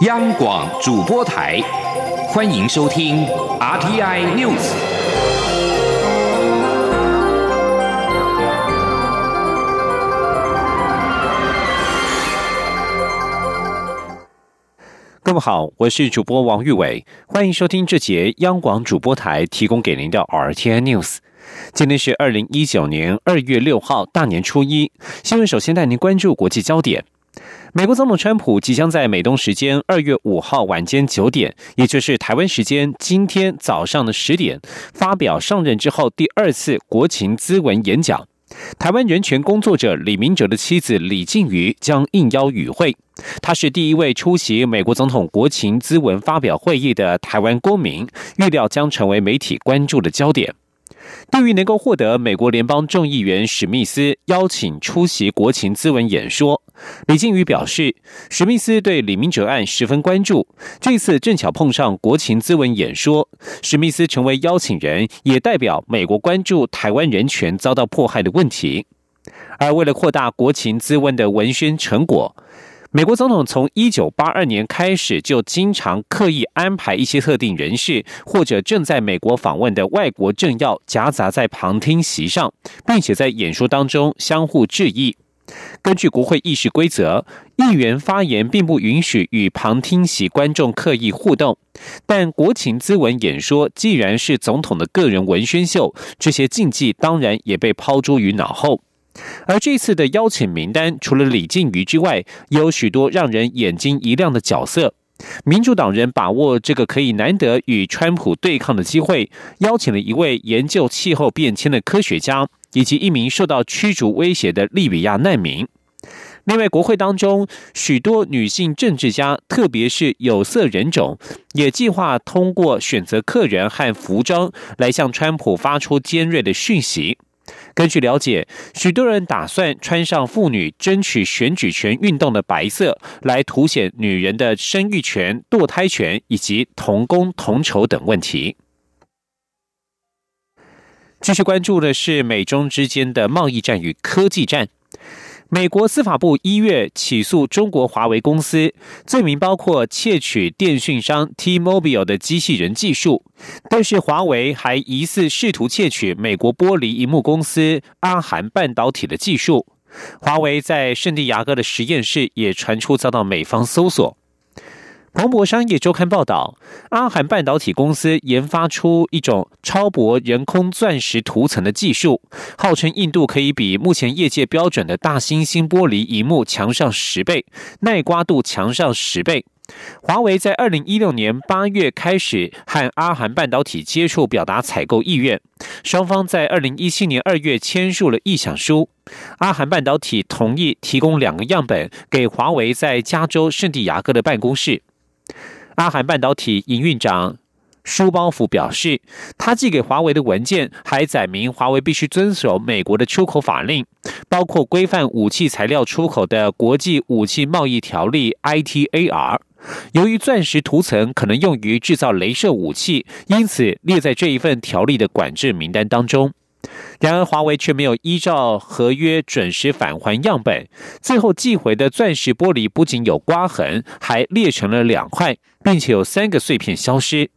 央广主播台，欢迎收听 RTI News。各位好，我是主播王玉伟，欢迎收听这节央广主播台提供给您的 RTI News。今天是二零一九年二月六号，大年初一。新闻首先带您关注国际焦点。美国总统川普即将在美东时间二月五号晚间九点，也就是台湾时间今天早上的十点，发表上任之后第二次国情咨文演讲。台湾人权工作者李明哲的妻子李静瑜将应邀与会。他是第一位出席美国总统国情咨文发表会议的台湾公民，预料将成为媒体关注的焦点。对于能够获得美国联邦众议员史密斯邀请出席国情咨文演说，李靖宇表示，史密斯对李明哲案十分关注。这次正巧碰上国情咨文演说，史密斯成为邀请人，也代表美国关注台湾人权遭到迫害的问题。而为了扩大国情咨文的文宣成果。美国总统从一九八二年开始就经常刻意安排一些特定人士或者正在美国访问的外国政要夹杂在旁听席上，并且在演说当中相互致意。根据国会议事规则，议员发言并不允许与旁听席观众刻意互动。但国情咨文演说既然是总统的个人文宣秀，这些禁忌当然也被抛诸于脑后。而这次的邀请名单，除了李静瑜之外，有许多让人眼睛一亮的角色。民主党人把握这个可以难得与川普对抗的机会，邀请了一位研究气候变迁的科学家，以及一名受到驱逐威胁的利比亚难民。另外，国会当中许多女性政治家，特别是有色人种，也计划通过选择客人和服装来向川普发出尖锐的讯息。根据了解，许多人打算穿上妇女争取选举权运动的白色，来凸显女人的生育权、堕胎权以及同工同酬等问题。继续关注的是美中之间的贸易战与科技战。美国司法部一月起诉中国华为公司，罪名包括窃取电讯商 T-Mobile 的机器人技术，但是华为还疑似试图窃取美国玻璃荧幕公司阿韩半导体的技术。华为在圣地亚哥的实验室也传出遭到美方搜索。彭博商业周刊报道，阿韩半导体公司研发出一种超薄人工钻石涂层的技术，号称硬度可以比目前业界标准的大猩猩玻璃荧幕强上十倍，耐刮度强上十倍。华为在二零一六年八月开始和阿韩半导体接触，表达采购意愿。双方在二零一七年二月签署了意向书，阿韩半导体同意提供两个样本给华为在加州圣地亚哥的办公室。阿韩半导体营运长舒包福表示，他寄给华为的文件还载明华为必须遵守美国的出口法令，包括规范武器材料出口的国际武器贸易条例 （ITAR）。由于钻石涂层可能用于制造镭射武器，因此列在这一份条例的管制名单当中。然而，华为却没有依照合约准时返还样本，最后寄回的钻石玻璃不仅有刮痕，还裂成了两块，并且有三个碎片消失。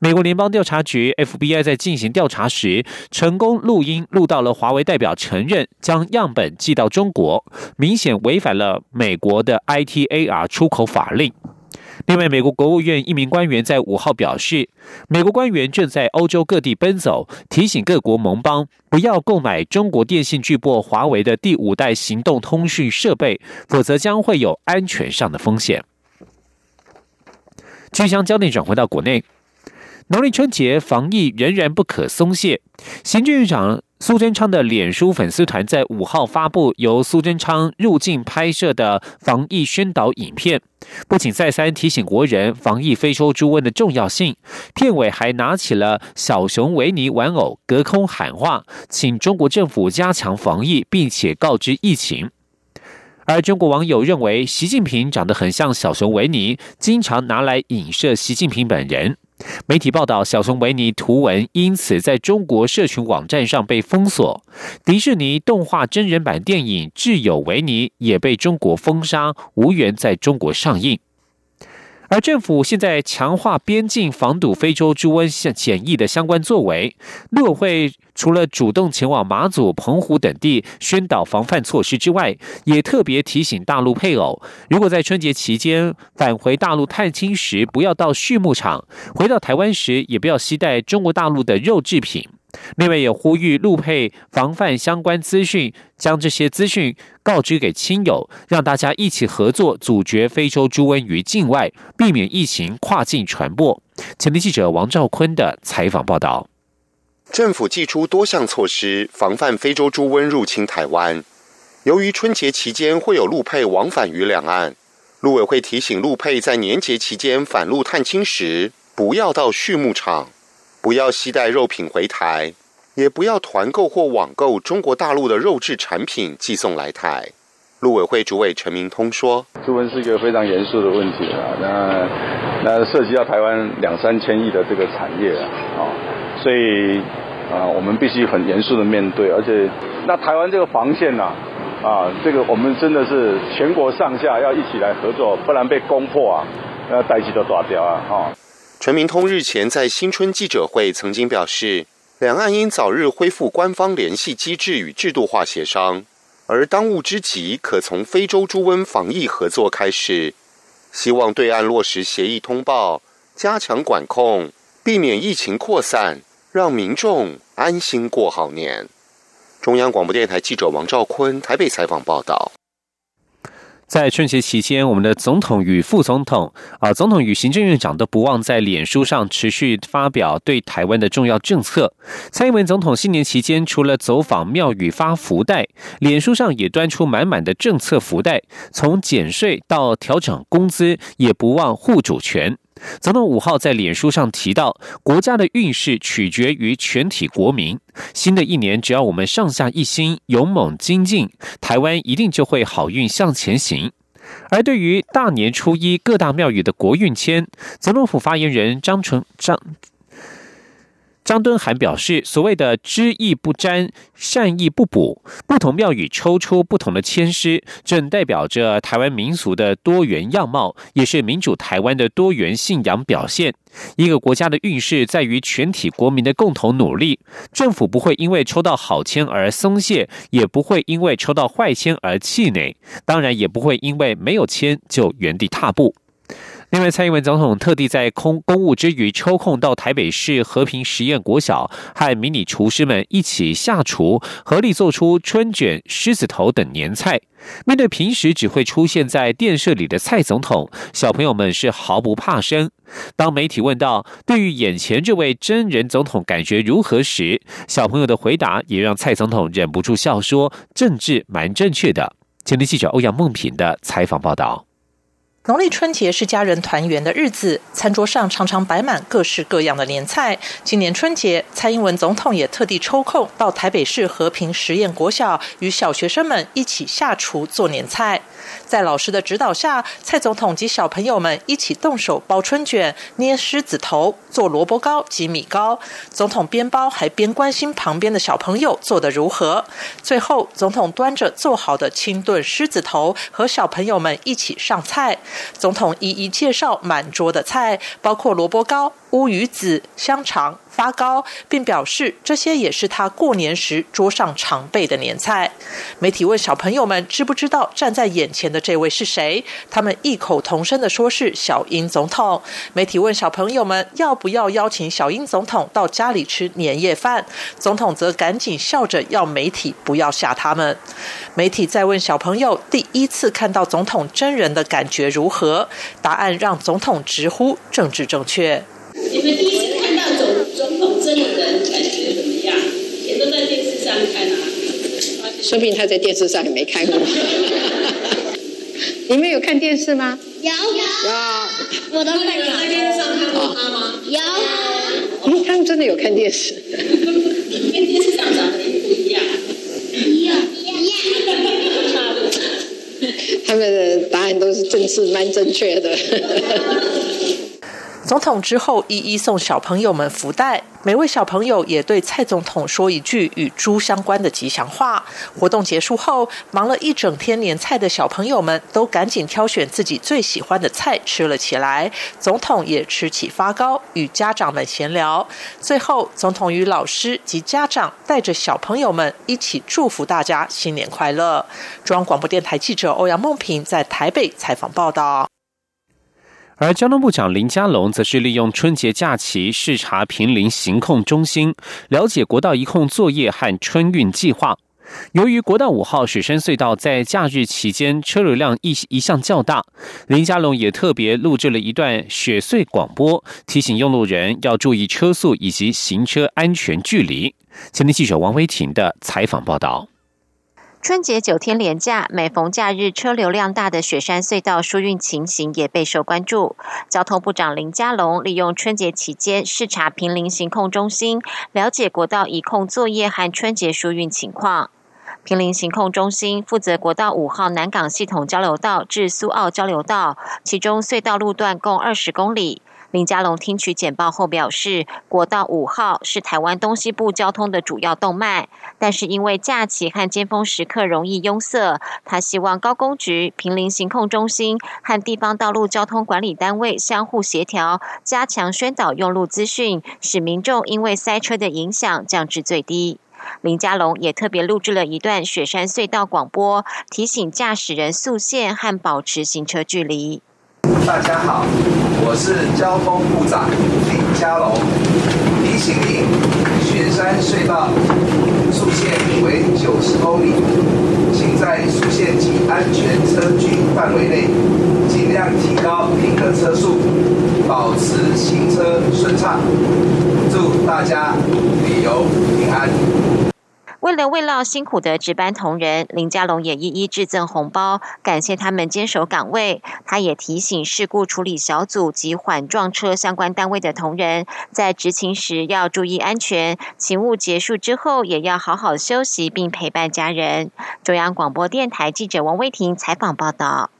美国联邦调查局 FBI 在进行调查时，成功录音录到了华为代表承认将样本寄到中国，明显违反了美国的 ITAR 出口法令。另外，美国国务院一名官员在五号表示，美国官员正在欧洲各地奔走，提醒各国盟邦不要购买中国电信巨擘华为的第五代行动通讯设备，否则将会有安全上的风险。即将焦点转回到国内，农历春节防疫仍然不可松懈，行政院长。苏贞昌的脸书粉丝团在五号发布由苏贞昌入境拍摄的防疫宣导影片，不仅再三提醒国人防疫非洲猪瘟的重要性，片尾还拿起了小熊维尼玩偶，隔空喊话，请中国政府加强防疫，并且告知疫情。而中国网友认为，习近平长得很像小熊维尼，经常拿来影射习近平本人。媒体报道，小熊维尼图文因此在中国社群网站上被封锁。迪士尼动画真人版电影《挚友维尼》也被中国封杀，无缘在中国上映。而政府现在强化边境防堵非洲猪瘟检疫的相关作为，陆委会除了主动前往马祖、澎湖等地宣导防范措施之外，也特别提醒大陆配偶，如果在春节期间返回大陆探亲时，不要到畜牧场；回到台湾时，也不要携带中国大陆的肉制品。另外，也呼吁陆配防范相关资讯，将这些资讯告知给亲友，让大家一起合作阻绝非洲猪瘟于境外，避免疫情跨境传播。前天记者王兆坤的采访报道。政府祭出多项措施防范非洲猪瘟入侵台湾。由于春节期间会有陆配往返于两岸，陆委会提醒陆配在年节期间返陆探亲时，不要到畜牧场。不要携带肉品回台，也不要团购或网购中国大陆的肉制产品寄送来台。陆委会主委陈明通说：“猪瘟是一个非常严肃的问题啊，那那涉及到台湾两三千亿的这个产业啊，啊，所以啊，我们必须很严肃的面对。而且，那台湾这个防线呐，啊，这个我们真的是全国上下要一起来合作，不然被攻破啊，那代机都断掉啊，哈。”陈明通日前在新春记者会曾经表示，两岸应早日恢复官方联系机制与制度化协商，而当务之急可从非洲猪瘟防疫合作开始，希望对岸落实协议通报，加强管控，避免疫情扩散，让民众安心过好年。中央广播电台记者王兆坤台北采访报道。在春节期间，我们的总统与副总统啊，总统与行政院长都不忘在脸书上持续发表对台湾的重要政策。蔡英文总统新年期间除了走访庙宇发福袋，脸书上也端出满满的政策福袋，从减税到调整工资，也不忘护主权。总统五号在脸书上提到，国家的运势取决于全体国民。新的一年，只要我们上下一心、勇猛精进，台湾一定就会好运向前行。而对于大年初一各大庙宇的国运签，总统府发言人张纯张。张敦涵表示，所谓的知意不沾，善意不补，不同庙宇抽出不同的签诗，正代表着台湾民俗的多元样貌，也是民主台湾的多元信仰表现。一个国家的运势在于全体国民的共同努力，政府不会因为抽到好签而松懈，也不会因为抽到坏签而气馁，当然也不会因为没有签就原地踏步。另外，蔡英文总统特地在空公务之余抽空到台北市和平实验国小，和迷你厨师们一起下厨，合力做出春卷、狮子头等年菜。面对平时只会出现在电视里的蔡总统，小朋友们是毫不怕生。当媒体问到对于眼前这位真人总统感觉如何时，小朋友的回答也让蔡总统忍不住笑说：“政治蛮正确的。”前天记者欧阳梦平的采访报道。农历春节是家人团圆的日子，餐桌上常常摆满各式各样的年菜。今年春节，蔡英文总统也特地抽空到台北市和平实验国小，与小学生们一起下厨做年菜。在老师的指导下，蔡总统及小朋友们一起动手包春卷、捏狮子头、做萝卜糕及米糕。总统边包还边关心旁边的小朋友做得如何。最后，总统端着做好的清炖狮子头，和小朋友们一起上菜。总统一一介绍满桌的菜，包括萝卜糕。乌鱼子、香肠、发糕，并表示这些也是他过年时桌上常备的年菜。媒体问小朋友们知不知道站在眼前的这位是谁，他们异口同声的说是小英总统。媒体问小朋友们要不要邀请小英总统到家里吃年夜饭，总统则赶紧笑着要媒体不要吓他们。媒体再问小朋友第一次看到总统真人的感觉如何，答案让总统直呼政治正确。你们第一次看到总总统真的人，感觉怎么样？也都在电视上看啊。说不定他在电视上也没看过。你们有看电视吗？有有。我都看有在电视上看过他吗？有。嗯，他们真的有看电视。跟电视上长得一不一样？一样一样。他们的答案都是正式蛮正确的。总统之后一一送小朋友们福袋，每位小朋友也对蔡总统说一句与猪相关的吉祥话。活动结束后，忙了一整天年菜的小朋友们都赶紧挑选自己最喜欢的菜吃了起来。总统也吃起发糕，与家长们闲聊。最后，总统与老师及家长带着小朋友们一起祝福大家新年快乐。中央广播电台记者欧阳梦平在台北采访报道。而交通部长林佳龙则是利用春节假期视察平林行控中心，了解国道一控作业和春运计划。由于国道五号雪山隧道在假日期间车流量一一向较大，林佳龙也特别录制了一段雪隧广播，提醒用路人要注意车速以及行车安全距离。前天记者王维婷的采访报道。春节九天连假，每逢假日车流量大的雪山隧道疏运情形也备受关注。交通部长林佳龙利用春节期间视察平林行控中心，了解国道移控作业和春节疏运情况。平林行控中心负责国道五号南港系统交流道至苏澳交流道，其中隧道路段共二十公里。林佳龙听取简报后表示，国道五号是台湾东西部交通的主要动脉，但是因为假期和尖峰时刻容易拥塞，他希望高工局、平林行控中心和地方道路交通管理单位相互协调，加强宣导用路资讯，使民众因为塞车的影响降至最低。林佳龙也特别录制了一段雪山隧道广播，提醒驾驶人速限和保持行车距离。大家好，我是交通部长林佳龙。提醒您，雪山隧道速限为九十公里，请在速限及安全车距范围内，尽量提高您的车速，保持行车顺畅。祝大家旅游平安。为了慰劳辛苦的值班同仁，林佳龙也一一致赠红包，感谢他们坚守岗位。他也提醒事故处理小组及缓撞车相关单位的同仁，在执勤时要注意安全，勤务结束之后也要好好休息，并陪伴家人。中央广播电台记者王威婷采访报道。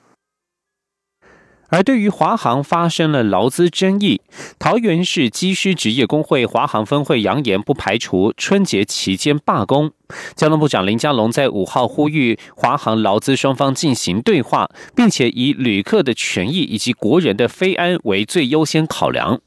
而对于华航发生了劳资争议，桃园市机师职业工会华航分会扬言不排除春节期间罢工。交通部长林佳龙在五号呼吁华航劳资双方进行对话，并且以旅客的权益以及国人的飞安为最优先考量。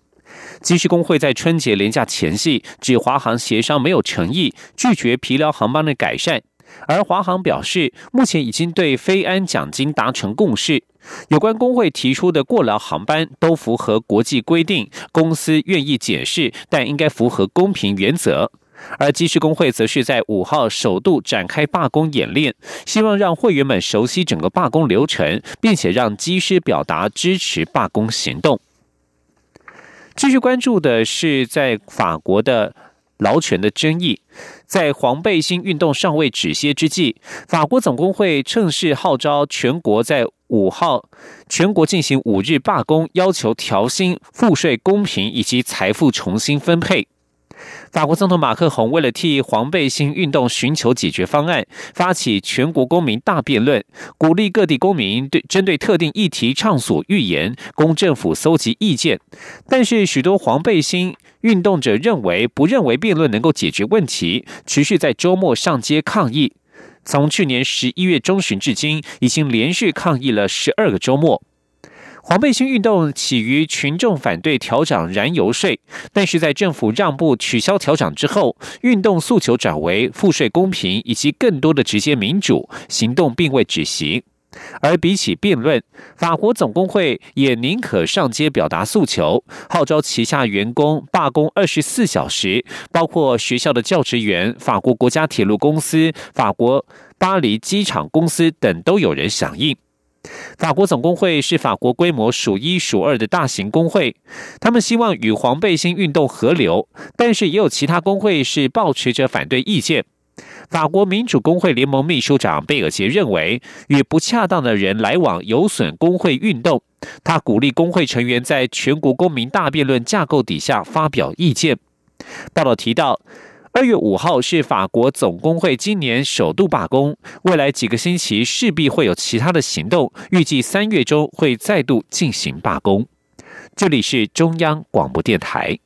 机师工会在春节连假前夕指华航协商没有诚意，拒绝疲劳航班的改善。而华航表示，目前已经对飞安奖金达成共识。有关工会提出的过劳航班都符合国际规定，公司愿意解释，但应该符合公平原则。而机师工会则是在五号首度展开罢工演练，希望让会员们熟悉整个罢工流程，并且让机师表达支持罢工行动。继续关注的是在法国的。劳权的争议，在黄背心运动尚未止歇之际，法国总工会趁势号召全国在五号全国进行五日罢工，要求调薪、赋税公平以及财富重新分配。法国总统马克宏为了替黄背心运动寻求解决方案，发起全国公民大辩论，鼓励各地公民对针对特定议题畅所欲言，供政府搜集意见。但是，许多黄背心运动者认为，不认为辩论能够解决问题，持续在周末上街抗议。从去年十一月中旬至今，已经连续抗议了十二个周末。黄背心运动起于群众反对调涨燃油税，但是在政府让步取消调涨之后，运动诉求转为赋税公平以及更多的直接民主行动，并未止息。而比起辩论，法国总工会也宁可上街表达诉求，号召旗下员工罢工二十四小时，包括学校的教职员、法国国家铁路公司、法国巴黎机场公司等都有人响应。法国总工会是法国规模数一数二的大型工会，他们希望与黄背心运动合流，但是也有其他工会是保持着反对意见。法国民主工会联盟秘书长贝尔杰认为，与不恰当的人来往有损工会运动。他鼓励工会成员在全国公民大辩论架构底下发表意见。报道提到。二月五号是法国总工会今年首度罢工，未来几个星期势必会有其他的行动，预计三月中会再度进行罢工。这里是中央广播电台。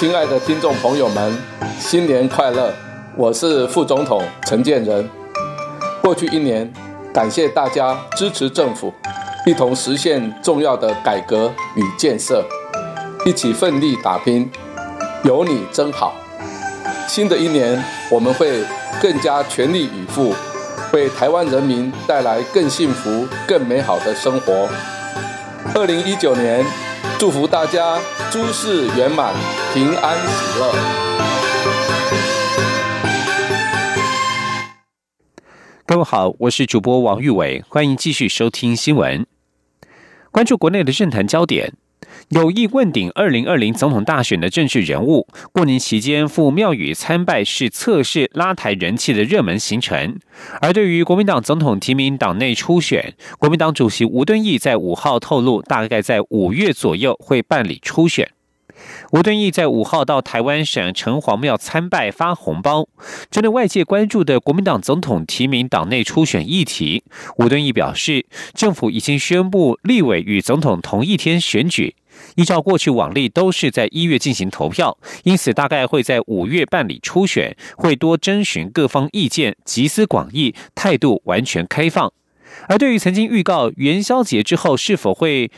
亲爱的听众朋友们，新年快乐！我是副总统陈建仁。过去一年，感谢大家支持政府，一同实现重要的改革与建设，一起奋力打拼，有你真好。新的一年，我们会更加全力以赴，为台湾人民带来更幸福、更美好的生活。二零一九年，祝福大家诸事圆满、平安喜乐。各位好，我是主播王玉伟，欢迎继续收听新闻，关注国内的政坛焦点。有意问鼎二零二零总统大选的政治人物，过年期间赴庙宇参拜是测试拉台人气的热门行程。而对于国民党总统提名党内初选，国民党主席吴敦义在五号透露，大概在五月左右会办理初选。吴敦义在五号到台湾省城隍庙参拜发红包。针对外界关注的国民党总统提名党内初选议题，吴敦义表示，政府已经宣布立委与总统同一天选举。依照过去往例，都是在一月进行投票，因此大概会在五月办理初选，会多征询各方意见，集思广益，态度完全开放。而对于曾经预告元宵节之后是否会。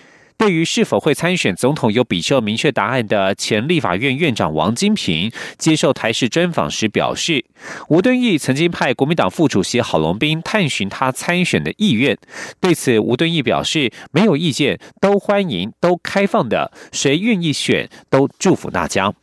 对于是否会参选总统有比较明确答案的前立法院院长王金平接受台视专访时表示，吴敦义曾经派国民党副主席郝龙斌探寻他参选的意愿。对此，吴敦义表示没有意见，都欢迎，都开放的，谁愿意选都祝福大家。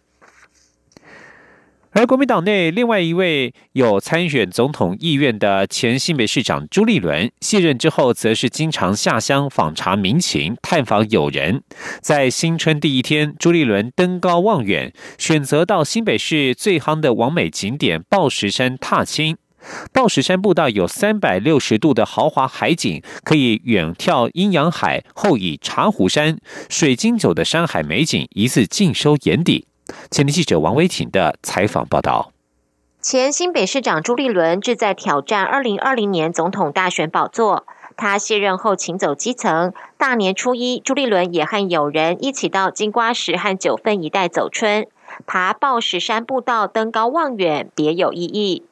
而国民党内另外一位有参选总统意愿的前新北市长朱立伦卸任之后，则是经常下乡访查民情、探访友人。在新春第一天，朱立伦登高望远，选择到新北市最夯的完美景点报石山踏青。报石山步道有三百六十度的豪华海景，可以远眺阴阳海，后以茶壶山水晶酒的山海美景一次尽收眼底。前天记者王维婷的采访报道：前新北市长朱立伦志在挑战二零二零年总统大选宝座。他卸任后，请走基层。大年初一，朱立伦也和友人一起到金瓜石和九份一带走春，爬报石山步道，登高望远，别有意义。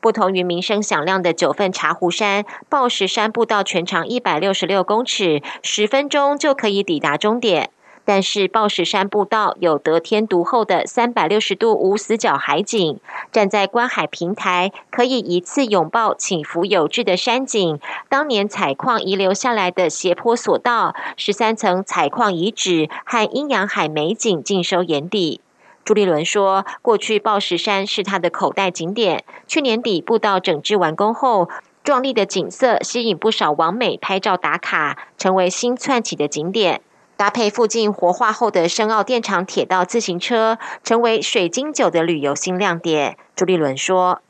不同于名声响亮的九份茶壶山，报石山步道全长一百六十六公尺，十分钟就可以抵达终点。但是报石山步道有得天独厚的三百六十度无死角海景，站在观海平台，可以一次拥抱起伏有致的山景。当年采矿遗留下来的斜坡索道、十三层采矿遗址和阴阳海美景尽收眼底。朱立伦说：“过去报石山是他的口袋景点，去年底步道整治完工后，壮丽的景色吸引不少网美拍照打卡，成为新窜起的景点。”搭配附近活化后的深澳电厂铁道自行车，成为水晶酒的旅游新亮点。朱立伦说：“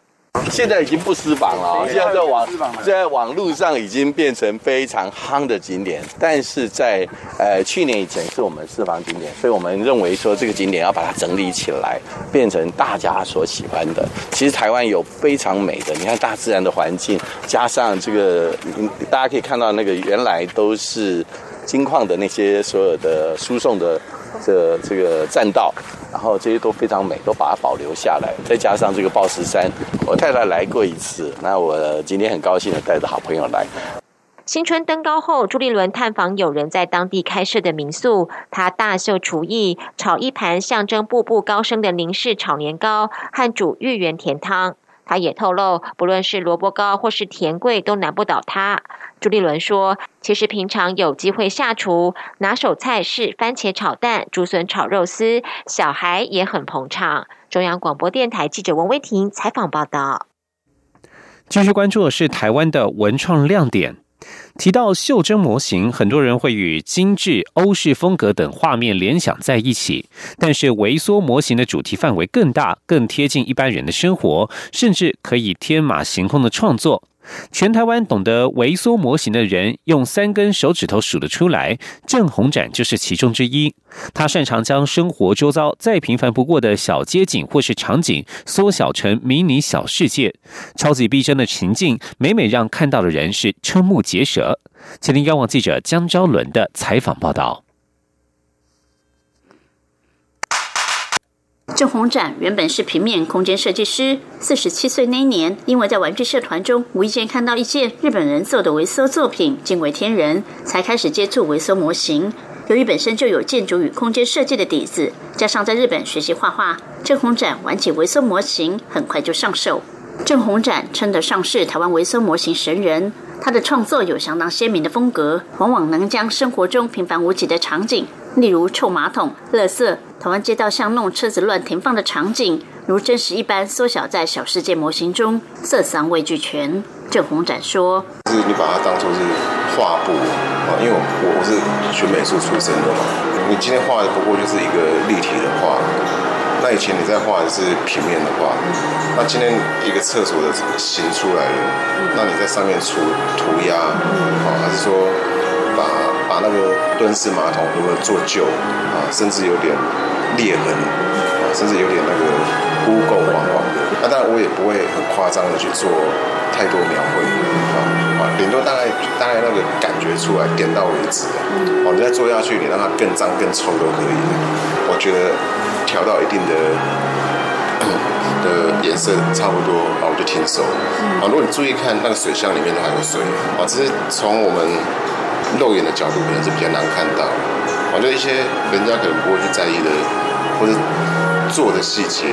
现在已经不私房了，现在在网现在网络上已经变成非常夯的景点。但是在呃去年以前是我们私房景点，所以我们认为说这个景点要把它整理起来，变成大家所喜欢的。其实台湾有非常美的，你看大自然的环境，加上这个大家可以看到那个原来都是。”金矿的那些所有的输送的这这个栈道，然后这些都非常美，都把它保留下来。再加上这个报石山，我太太来过一次，那我今天很高兴的带着好朋友来。新春登高后，朱立伦探访有人在当地开设的民宿，他大秀厨艺，炒一盘象征步步高升的宁氏炒年糕和煮芋圆甜汤。他也透露，不论是萝卜糕或是甜桂，都难不倒他。朱立伦说：“其实平常有机会下厨，拿手菜是番茄炒蛋、竹笋炒肉丝，小孩也很捧场。”中央广播电台记者王威婷采访报道。继续关注的是台湾的文创亮点。提到袖珍模型，很多人会与精致欧式风格等画面联想在一起。但是，微缩模型的主题范围更大，更贴近一般人的生活，甚至可以天马行空的创作。全台湾懂得微缩模型的人，用三根手指头数得出来。郑宏展就是其中之一。他擅长将生活周遭再平凡不过的小街景或是场景，缩小成迷你小世界，超级逼真的情境，每每让看到的人是瞠目结舌。请听央网记者江昭伦的采访报道。郑宏展原本是平面空间设计师，四十七岁那年，因为在玩具社团中无意间看到一件日本人做的微缩作品，惊为天人，才开始接触微缩模型。由于本身就有建筑与空间设计的底子，加上在日本学习画画，郑宏展玩起微缩模型很快就上手。郑宏展称得上是台湾微缩模型神人，他的创作有相当鲜明的风格，往往能将生活中平凡无奇的场景，例如臭马桶、垃圾。台湾街道巷弄车子乱停放的场景，如真实一般缩小在小世界模型中，色桑味俱全。郑宏展说：“是你把它当做是画布啊，因为我我是学美术出身的嘛，你今天画的不过就是一个立体的画，那以前你在画的是平面的画，那今天一个厕所的形出来了，那你在上面涂涂鸦好，还是说把把那个蹲式马桶有没有做旧啊，甚至有点。”裂痕啊，甚至有点那个污垢黄黄的。那当然我也不会很夸张的去做太多描绘啊啊，顶多大概大概那个感觉出来，点到为止啊。哦，你再做下去，你让它更脏更臭都可以。我觉得调到一定的的颜色差不多啊，我就停手。啊，如果你注意看那个水箱里面都还有水啊，只是从我们肉眼的角度可能是比较难看到。我觉得一些人家可能不会去在意的。或者做的细节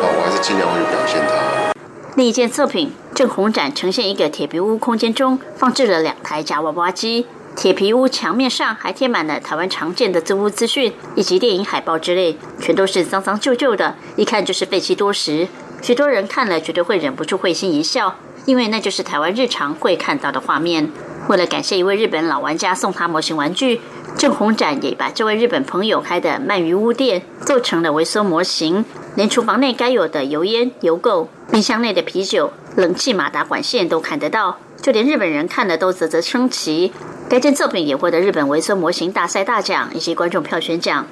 啊，我还是尽量会去表现它。另一件作品，正红展呈现一个铁皮屋空间中放置了两台夹娃娃机，铁皮屋墙面上还贴满了台湾常见的租屋资讯以及电影海报之类，全都是脏脏旧旧的，一看就是废弃多时。许多人看了绝对会忍不住会心一笑，因为那就是台湾日常会看到的画面。为了感谢一位日本老玩家送他模型玩具。郑宏展也把这位日本朋友开的鳗鱼屋店做成了微缩模型，连厨房内该有的油烟、油垢、冰箱内的啤酒、冷气马达管线都看得到，就连日本人看了都啧啧称奇。该件作品也获得日本微缩模型大赛大奖以及观众票选奖。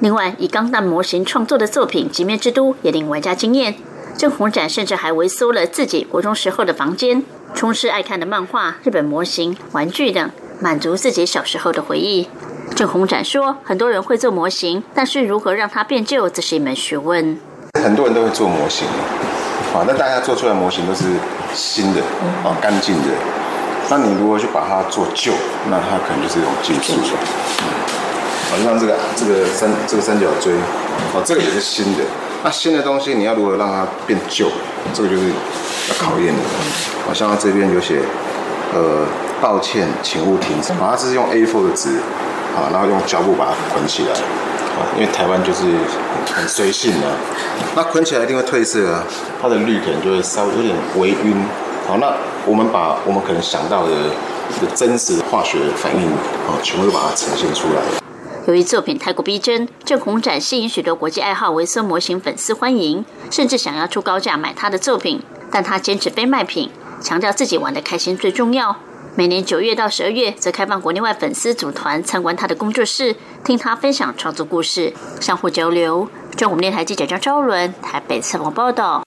另外，以钢弹模型创作的作品《极面之都》也令玩家惊艳。郑宏展甚至还微缩了自己国中时候的房间，充斥爱看的漫画、日本模型、玩具等。满足自己小时候的回忆。郑宏展说：“很多人会做模型，但是如何让它变旧，这是一门学问。很多人都会做模型，啊，那大家做出来模型都是新的，啊，干净的。那你如何去把它做旧？那它可能就是一种技术。嗯，好像这个这个三这个三角锥，哦，这个也是新的。那新的东西你要如何让它变旧？这个就是考验的。好像它这边有写，呃。”抱歉，请勿停止。它是用 A4 的纸，啊，然后用胶布把它捆起来，啊，因为台湾就是很随性的，那捆起来一定会褪色啊，它的绿可能就会稍微有点微晕。好，那我们把我们可能想到的的真实化学反应，啊，全部都把它呈现出来。由于作品太过逼真，郑红展吸引许多国际爱好微缩模型粉丝欢迎，甚至想要出高价买他的作品，但他坚持非卖品，强调自己玩的开心最重要。每年九月到十二月，则开放国内外粉丝组团参观他的工作室，听他分享创作故事，相互交流。中国电台记者张昭伦台北采访报道。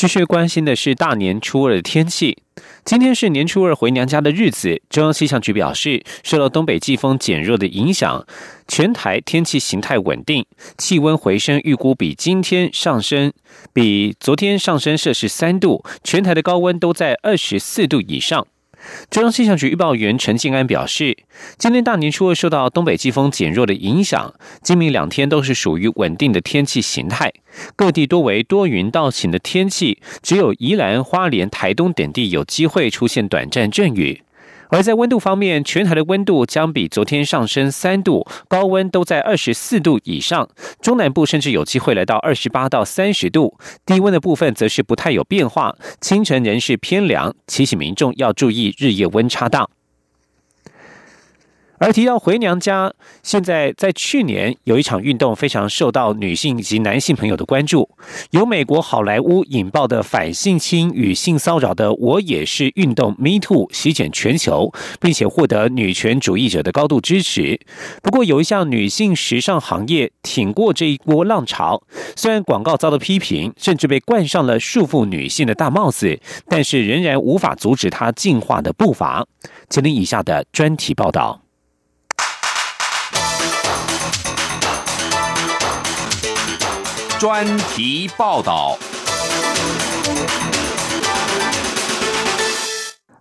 继续关心的是大年初二的天气。今天是年初二回娘家的日子，中央气象局表示，受到东北季风减弱的影响，全台天气形态稳定，气温回升，预估比今天上升，比昨天上升摄氏三度，全台的高温都在二十四度以上。中央气象局预报员陈静安表示，今天大年初二受到东北季风减弱的影响，今明两天都是属于稳定的天气形态，各地多为多云到晴的天气，只有宜兰花莲台东等地有机会出现短暂阵雨。而在温度方面，全台的温度将比昨天上升三度，高温都在二十四度以上，中南部甚至有机会来到二十八到三十度。低温的部分则是不太有变化，清晨仍是偏凉，提醒民众要注意日夜温差大。而提到回娘家，现在在去年有一场运动非常受到女性及男性朋友的关注，由美国好莱坞引爆的反性侵与性骚扰的“我也是”运动 “Me Too” 席卷全球，并且获得女权主义者的高度支持。不过，有一项女性时尚行业挺过这一波浪潮，虽然广告遭到批评，甚至被冠上了束缚女性的大帽子，但是仍然无法阻止它进化的步伐。请听以下的专题报道。专题报道。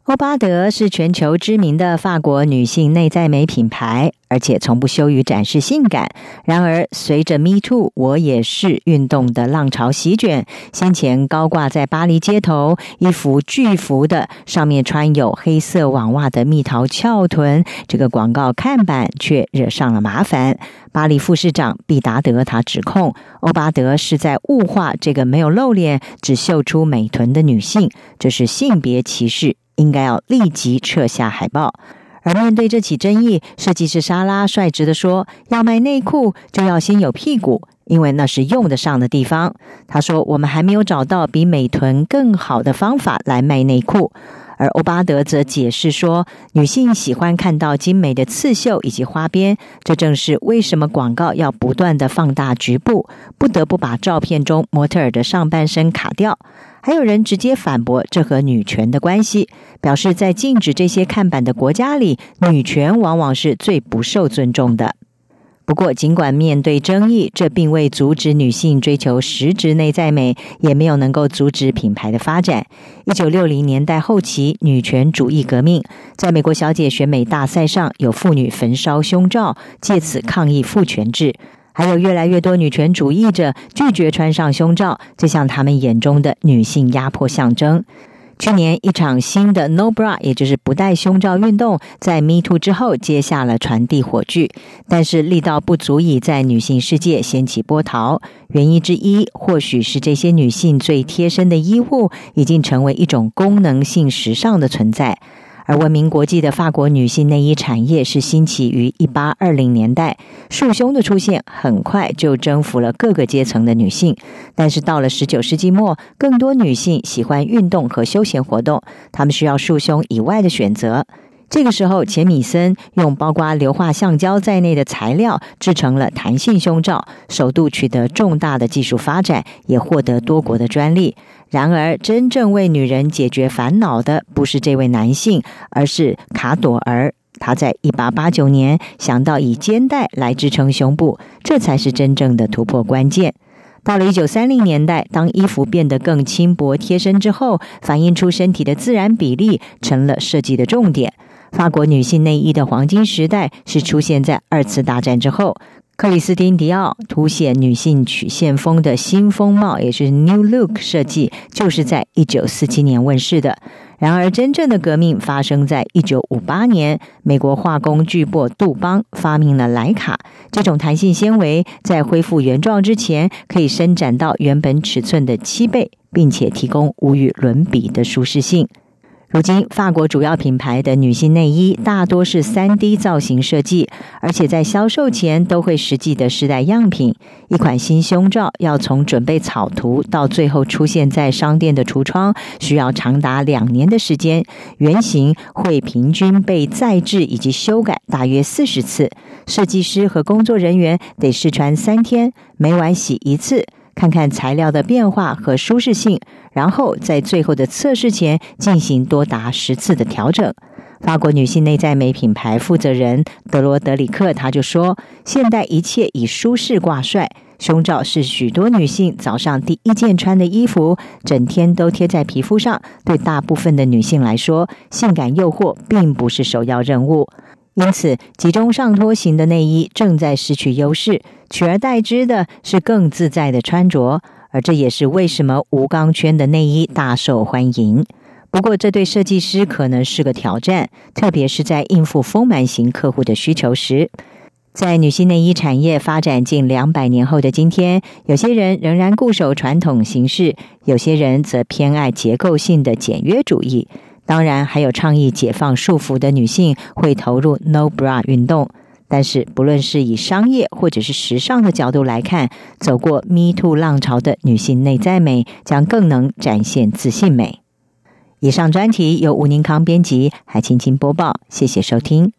欧巴德是全球知名的法国女性内在美品牌，而且从不羞于展示性感。然而，随着 “Me Too” 我也是运动的浪潮席卷，先前高挂在巴黎街头一幅巨幅的、上面穿有黑色网袜的蜜桃翘臀这个广告看板，却惹上了麻烦。巴黎副市长毕达德他指控欧巴德是在物化这个没有露脸、只秀出美臀的女性，这是性别歧视。应该要立即撤下海报。而面对这起争议，设计师莎拉率直的说：“要卖内裤就要先有屁股，因为那是用得上的地方。”他说：“我们还没有找到比美臀更好的方法来卖内裤。”而欧巴德则解释说：“女性喜欢看到精美的刺绣以及花边，这正是为什么广告要不断的放大局部，不得不把照片中模特儿的上半身卡掉。”还有人直接反驳这和女权的关系，表示在禁止这些看板的国家里，女权往往是最不受尊重的。不过，尽管面对争议，这并未阻止女性追求实质内在美，也没有能够阻止品牌的发展。一九六零年代后期，女权主义革命在美国小姐选美大赛上有妇女焚烧胸罩，借此抗议父权制。还有越来越多女权主义者拒绝穿上胸罩，就像他们眼中的女性压迫象征。去年，一场新的 No Bra，也就是不戴胸罩运动，在 Me Too 之后接下了传递火炬，但是力道不足以在女性世界掀起波涛。原因之一，或许是这些女性最贴身的衣物已经成为一种功能性时尚的存在。而闻名国际的法国女性内衣产业是兴起于一八二零年代，束胸的出现很快就征服了各个阶层的女性。但是到了十九世纪末，更多女性喜欢运动和休闲活动，她们需要束胸以外的选择。这个时候，钱米森用包括硫化橡胶在内的材料制成了弹性胸罩，首度取得重大的技术发展，也获得多国的专利。然而，真正为女人解决烦恼的不是这位男性，而是卡朵尔。他在一八八九年想到以肩带来支撑胸部，这才是真正的突破关键。到了一九三零年代，当衣服变得更轻薄贴身之后，反映出身体的自然比例成了设计的重点。法国女性内衣的黄金时代是出现在二次大战之后。克里斯汀·迪奥凸显女性曲线风的新风貌，也是 New Look 设计，就是在一九四七年问世的。然而，真正的革命发生在一九五八年，美国化工巨擘杜邦发明了莱卡这种弹性纤维，在恢复原状之前，可以伸展到原本尺寸的七倍，并且提供无与伦比的舒适性。如今，法国主要品牌的女性内衣大多是三 D 造型设计，而且在销售前都会实际的试戴样品。一款新胸罩要从准备草图到最后出现在商店的橱窗，需要长达两年的时间。原型会平均被再制以及修改大约四十次，设计师和工作人员得试穿三天，每晚洗一次。看看材料的变化和舒适性，然后在最后的测试前进行多达十次的调整。法国女性内在美品牌负责人德罗德里克他就说：“现代一切以舒适挂帅，胸罩是许多女性早上第一件穿的衣服，整天都贴在皮肤上。对大部分的女性来说，性感诱惑并不是首要任务。”因此，集中上托型的内衣正在失去优势，取而代之的是更自在的穿着，而这也是为什么无钢圈的内衣大受欢迎。不过，这对设计师可能是个挑战，特别是在应付丰满型客户的需求时。在女性内衣产业发展近两百年后的今天，有些人仍然固守传统形式，有些人则偏爱结构性的简约主义。当然，还有倡议解放束缚的女性会投入 No Bra 运动。但是，不论是以商业或者是时尚的角度来看，走过 Me Too 浪潮的女性内在美将更能展现自信美。以上专题由吴宁康编辑，海青青播报。谢谢收听。